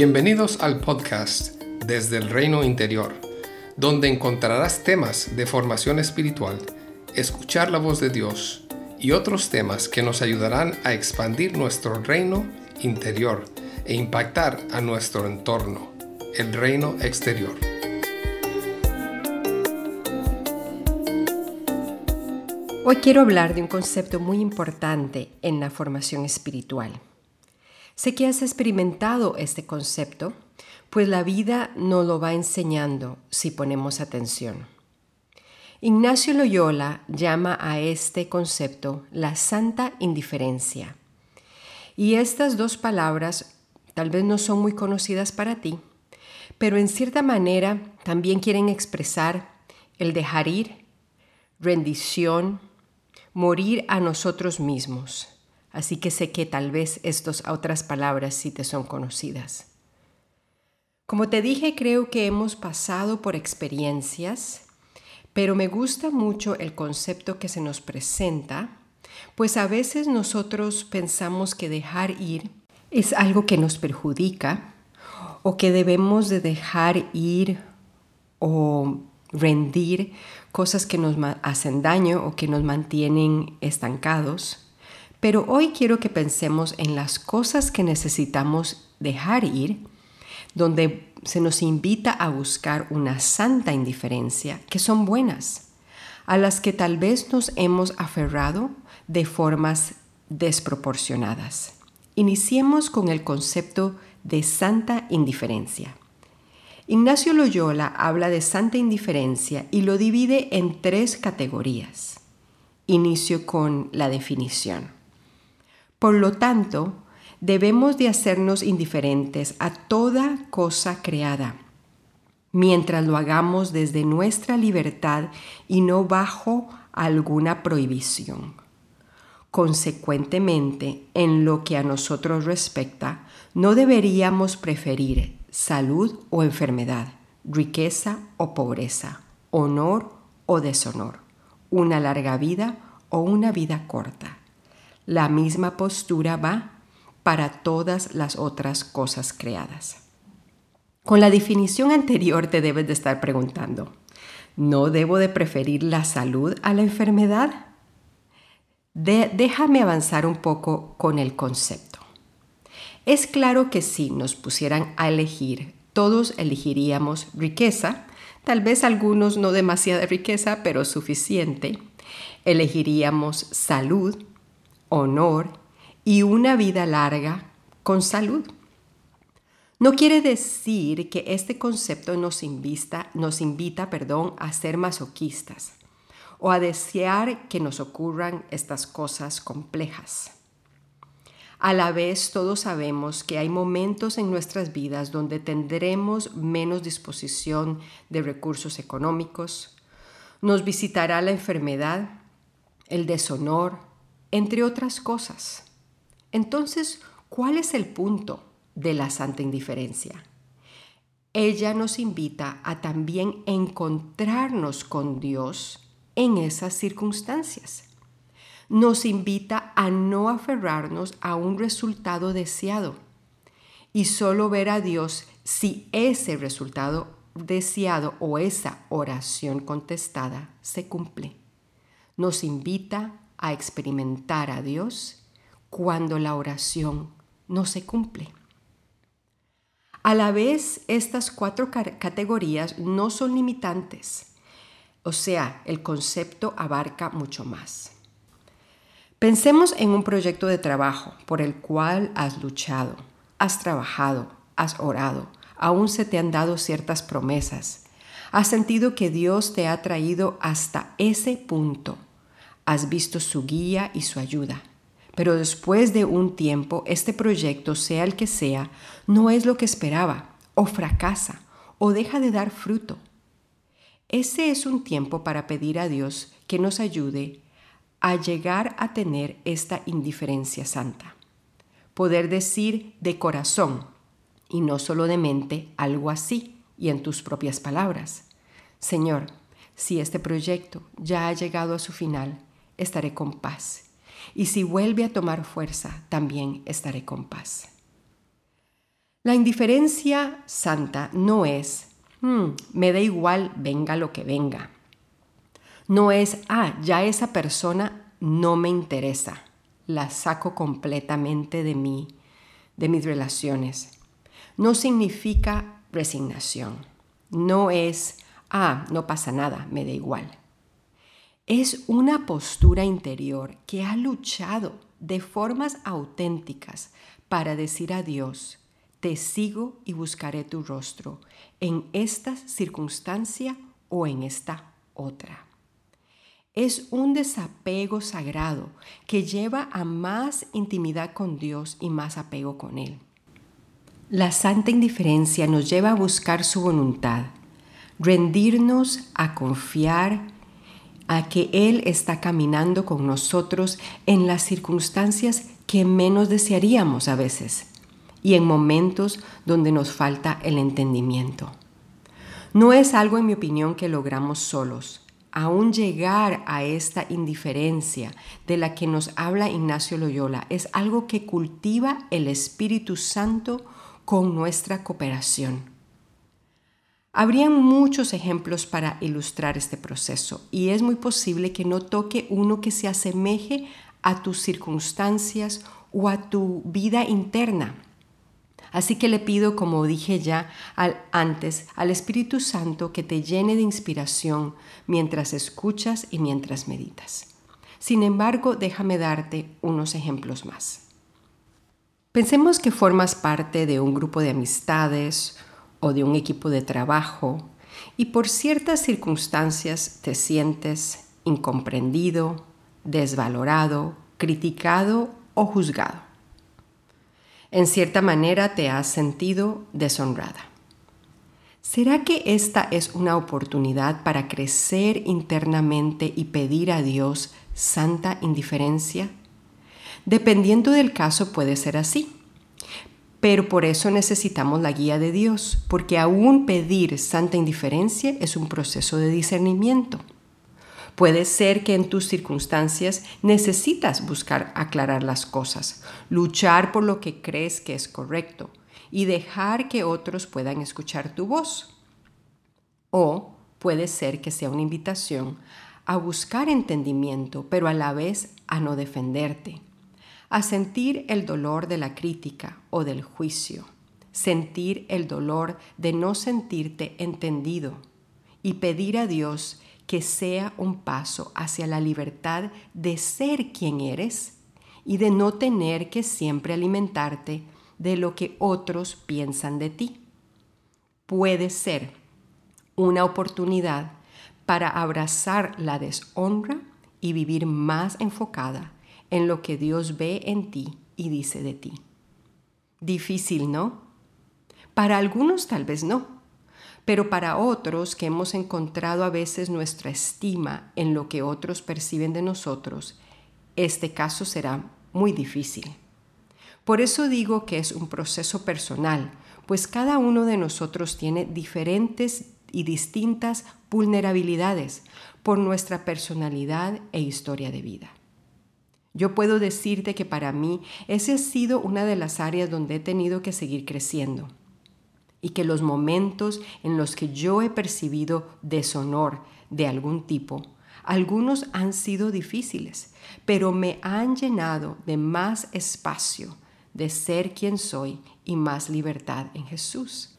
Bienvenidos al podcast Desde el Reino Interior, donde encontrarás temas de formación espiritual, escuchar la voz de Dios y otros temas que nos ayudarán a expandir nuestro reino interior e impactar a nuestro entorno, el reino exterior. Hoy quiero hablar de un concepto muy importante en la formación espiritual Sé que has experimentado este concepto, pues la vida nos lo va enseñando si ponemos atención. Ignacio Loyola llama a este concepto la santa indiferencia. Y estas dos palabras tal vez no son muy conocidas para ti, pero en cierta manera también quieren expresar el dejar ir, rendición, morir a nosotros mismos así que sé que tal vez estas otras palabras sí te son conocidas. Como te dije, creo que hemos pasado por experiencias, pero me gusta mucho el concepto que se nos presenta, pues a veces nosotros pensamos que dejar ir es algo que nos perjudica o que debemos de dejar ir o rendir cosas que nos hacen daño o que nos mantienen estancados. Pero hoy quiero que pensemos en las cosas que necesitamos dejar ir, donde se nos invita a buscar una santa indiferencia, que son buenas, a las que tal vez nos hemos aferrado de formas desproporcionadas. Iniciemos con el concepto de santa indiferencia. Ignacio Loyola habla de santa indiferencia y lo divide en tres categorías. Inicio con la definición. Por lo tanto, debemos de hacernos indiferentes a toda cosa creada, mientras lo hagamos desde nuestra libertad y no bajo alguna prohibición. Consecuentemente, en lo que a nosotros respecta, no deberíamos preferir salud o enfermedad, riqueza o pobreza, honor o deshonor, una larga vida o una vida corta la misma postura va para todas las otras cosas creadas. Con la definición anterior te debes de estar preguntando, ¿no debo de preferir la salud a la enfermedad? déjame avanzar un poco con el concepto. Es claro que si nos pusieran a elegir, todos elegiríamos riqueza, tal vez algunos no demasiada riqueza, pero suficiente. Elegiríamos salud, honor y una vida larga con salud. No quiere decir que este concepto nos, invita, nos invita perdón, a ser masoquistas o a desear que nos ocurran estas cosas complejas. A la vez, todos sabemos que hay momentos en nuestras vidas donde tendremos menos disposición de recursos económicos, nos visitará la enfermedad, el deshonor, entre otras cosas. Entonces, ¿cuál es el punto de la santa indiferencia? Ella nos invita a también encontrarnos con Dios en esas circunstancias. Nos invita a no aferrarnos a un resultado deseado y solo ver a Dios si ese resultado deseado o esa oración contestada se cumple. Nos invita a experimentar a Dios cuando la oración no se cumple. A la vez, estas cuatro categorías no son limitantes, o sea, el concepto abarca mucho más. Pensemos en un proyecto de trabajo por el cual has luchado, has trabajado, has orado, aún se te han dado ciertas promesas, has sentido que Dios te ha traído hasta ese punto has visto su guía y su ayuda. Pero después de un tiempo, este proyecto, sea el que sea, no es lo que esperaba, o fracasa, o deja de dar fruto. Ese es un tiempo para pedir a Dios que nos ayude a llegar a tener esta indiferencia santa. Poder decir de corazón, y no solo de mente, algo así, y en tus propias palabras. Señor, si este proyecto ya ha llegado a su final, estaré con paz. Y si vuelve a tomar fuerza, también estaré con paz. La indiferencia santa no es, hmm, me da igual, venga lo que venga. No es, ah, ya esa persona no me interesa, la saco completamente de mí, de mis relaciones. No significa resignación. No es, ah, no pasa nada, me da igual. Es una postura interior que ha luchado de formas auténticas para decir a Dios, te sigo y buscaré tu rostro en esta circunstancia o en esta otra. Es un desapego sagrado que lleva a más intimidad con Dios y más apego con Él. La santa indiferencia nos lleva a buscar su voluntad, rendirnos a confiar a que Él está caminando con nosotros en las circunstancias que menos desearíamos a veces y en momentos donde nos falta el entendimiento. No es algo, en mi opinión, que logramos solos aún llegar a esta indiferencia de la que nos habla Ignacio Loyola es algo que cultiva el Espíritu Santo con nuestra cooperación. Habrían muchos ejemplos para ilustrar este proceso y es muy posible que no toque uno que se asemeje a tus circunstancias o a tu vida interna. Así que le pido, como dije ya antes, al Espíritu Santo que te llene de inspiración mientras escuchas y mientras meditas. Sin embargo, déjame darte unos ejemplos más. Pensemos que formas parte de un grupo de amistades o de un equipo de trabajo y por ciertas circunstancias te sientes incomprendido, desvalorado, criticado o juzgado en cierta manera te has sentido deshonrada. ¿Será que esta es una oportunidad para crecer internamente y pedir a Dios santa indiferencia? Dependiendo del caso puede ser así. Pero por eso necesitamos la guía de Dios, porque aún pedir santa indiferencia es un proceso de discernimiento. Puede ser que en tus circunstancias necesitas buscar aclarar las cosas, luchar por lo que crees que es correcto y dejar que otros puedan escuchar tu voz. O puede ser que sea una invitación a buscar entendimiento, pero a la vez a no defenderte, a sentir el dolor de la crítica o del juicio, sentir el dolor de no sentirte entendido y pedir a Dios que sea un paso hacia la libertad de ser quien eres y de no tener que siempre alimentarte de lo que otros piensan de ti. Puede ser una oportunidad para abrazar la deshonra y vivir más enfocada en lo que Dios ve en ti y dice de ti. Difícil, ¿no? Para algunos tal vez no pero para otros que hemos encontrado a veces nuestra estima en lo que otros perciben de nosotros, este caso será muy difícil. Por eso digo que es un proceso personal, pues cada uno de nosotros tiene diferentes y distintas vulnerabilidades por nuestra personalidad e historia de vida. Yo puedo decirte que para mí esa ha sido una de las áreas donde he tenido que seguir creciendo y que los momentos en los que yo he percibido deshonor de algún tipo, algunos han sido difíciles, pero me han llenado de más espacio de ser quien soy y más libertad en Jesús.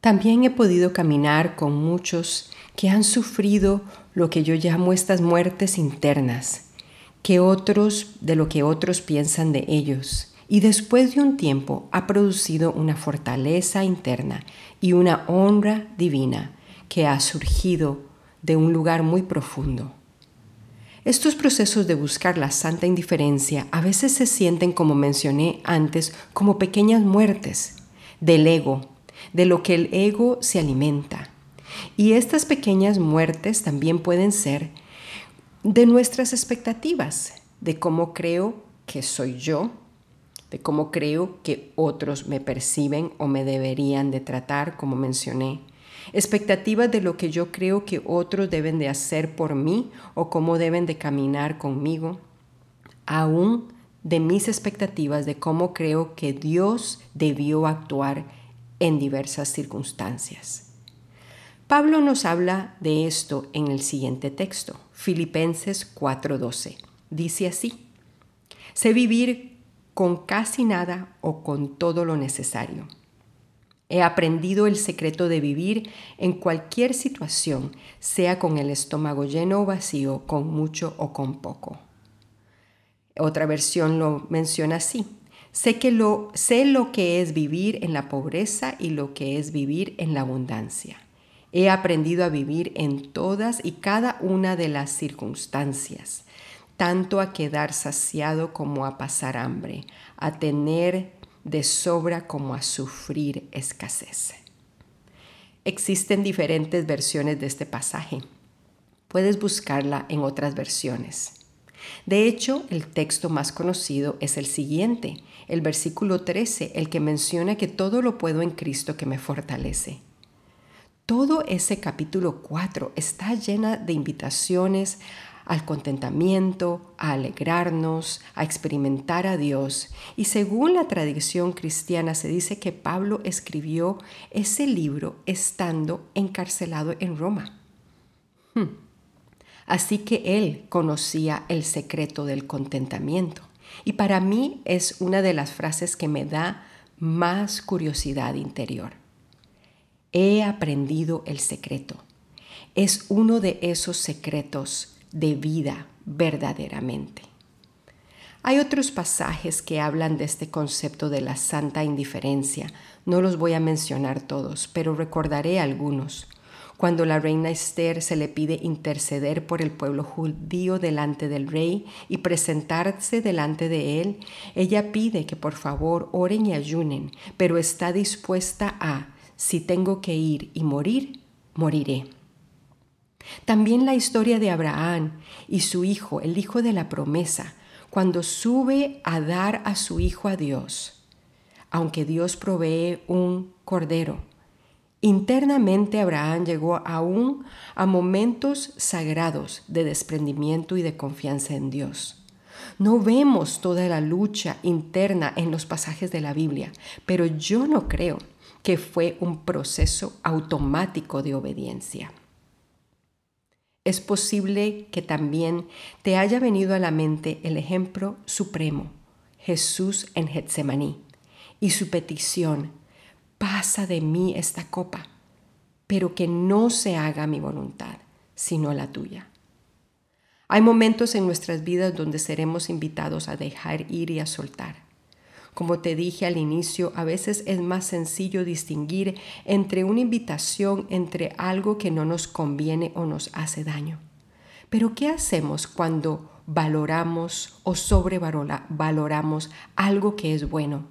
También he podido caminar con muchos que han sufrido lo que yo llamo estas muertes internas, que otros de lo que otros piensan de ellos y después de un tiempo ha producido una fortaleza interna y una honra divina que ha surgido de un lugar muy profundo. Estos procesos de buscar la santa indiferencia a veces se sienten, como mencioné antes, como pequeñas muertes del ego, de lo que el ego se alimenta. Y estas pequeñas muertes también pueden ser de nuestras expectativas, de cómo creo que soy yo, de cómo creo que otros me perciben o me deberían de tratar, como mencioné. Expectativas de lo que yo creo que otros deben de hacer por mí o cómo deben de caminar conmigo. Aún de mis expectativas de cómo creo que Dios debió actuar en diversas circunstancias. Pablo nos habla de esto en el siguiente texto, Filipenses 4:12. Dice así, sé vivir con casi nada o con todo lo necesario. He aprendido el secreto de vivir en cualquier situación, sea con el estómago lleno o vacío, con mucho o con poco. Otra versión lo menciona así. Sé, que lo, sé lo que es vivir en la pobreza y lo que es vivir en la abundancia. He aprendido a vivir en todas y cada una de las circunstancias, tanto a quedar saciado como a pasar hambre, a tener de sobra como a sufrir escasez. Existen diferentes versiones de este pasaje. Puedes buscarla en otras versiones. De hecho, el texto más conocido es el siguiente, el versículo 13, el que menciona que todo lo puedo en Cristo que me fortalece. Todo ese capítulo 4 está llena de invitaciones al contentamiento, a alegrarnos, a experimentar a Dios. Y según la tradición cristiana se dice que Pablo escribió ese libro estando encarcelado en Roma. Hmm. Así que él conocía el secreto del contentamiento. Y para mí es una de las frases que me da más curiosidad interior. He aprendido el secreto. Es uno de esos secretos de vida verdaderamente. Hay otros pasajes que hablan de este concepto de la santa indiferencia. No los voy a mencionar todos, pero recordaré algunos cuando la reina Esther se le pide interceder por el pueblo judío delante del rey y presentarse delante de él, ella pide que por favor oren y ayunen, pero está dispuesta a, si tengo que ir y morir, moriré. También la historia de Abraham y su hijo, el hijo de la promesa, cuando sube a dar a su hijo a Dios, aunque Dios provee un cordero, Internamente Abraham llegó aún a momentos sagrados de desprendimiento y de confianza en Dios. No vemos toda la lucha interna en los pasajes de la Biblia, pero yo no creo que fue un proceso automático de obediencia. Es posible que también te haya venido a la mente el ejemplo supremo, Jesús en Getsemaní, y su petición pasa de mí esta copa, pero que no se haga mi voluntad, sino la tuya. Hay momentos en nuestras vidas donde seremos invitados a dejar ir y a soltar. Como te dije al inicio, a veces es más sencillo distinguir entre una invitación entre algo que no nos conviene o nos hace daño. Pero ¿qué hacemos cuando valoramos o sobrevaloramos algo que es bueno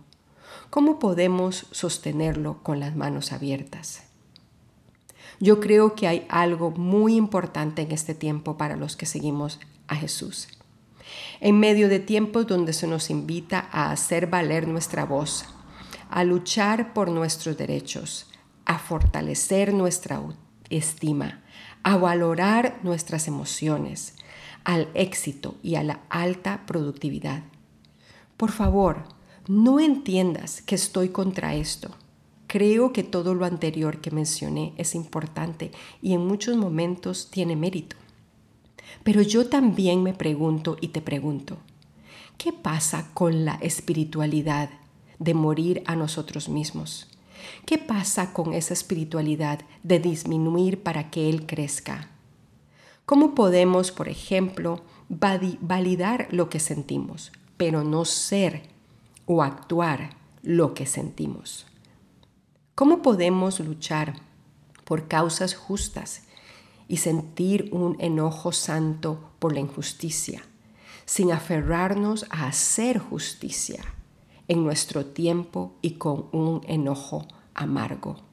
¿Cómo podemos sostenerlo con las manos abiertas? Yo creo que hay algo muy importante en este tiempo para los que seguimos a Jesús. En medio de tiempos donde se nos invita a hacer valer nuestra voz, a luchar por nuestros derechos, a fortalecer nuestra estima, a valorar nuestras emociones, al éxito y a la alta productividad. Por favor, no entiendas que estoy contra esto. Creo que todo lo anterior que mencioné es importante y en muchos momentos tiene mérito. Pero yo también me pregunto y te pregunto, ¿qué pasa con la espiritualidad de morir a nosotros mismos? ¿Qué pasa con esa espiritualidad de disminuir para que Él crezca? ¿Cómo podemos, por ejemplo, validar lo que sentimos, pero no ser o actuar lo que sentimos. ¿Cómo podemos luchar por causas justas y sentir un enojo santo por la injusticia, sin aferrarnos a hacer justicia en nuestro tiempo y con un enojo amargo?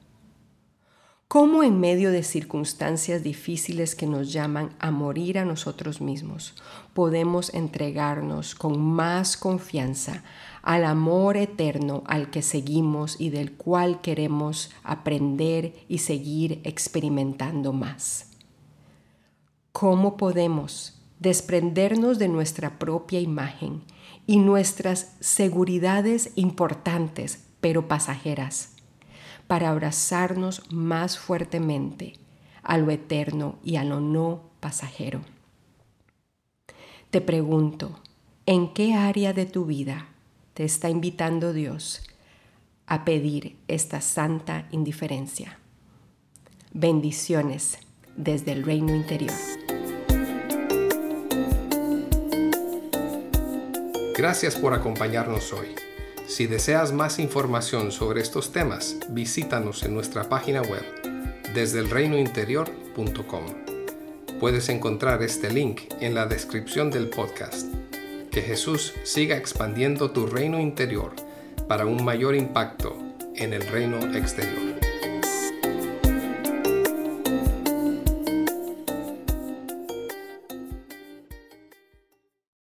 ¿Cómo en medio de circunstancias difíciles que nos llaman a morir a nosotros mismos, podemos entregarnos con más confianza al amor eterno al que seguimos y del cual queremos aprender y seguir experimentando más. ¿Cómo podemos desprendernos de nuestra propia imagen y nuestras seguridades importantes pero pasajeras, para abrazarnos más fuertemente a lo eterno y a lo no pasajero. Te pregunto, ¿en qué área de tu vida te está invitando Dios a pedir esta santa indiferencia? Bendiciones desde el reino interior. Gracias por acompañarnos hoy. Si deseas más información sobre estos temas, visítanos en nuestra página web desde el reinointerior.com. Puedes encontrar este link en la descripción del podcast. Que Jesús siga expandiendo tu reino interior para un mayor impacto en el reino exterior.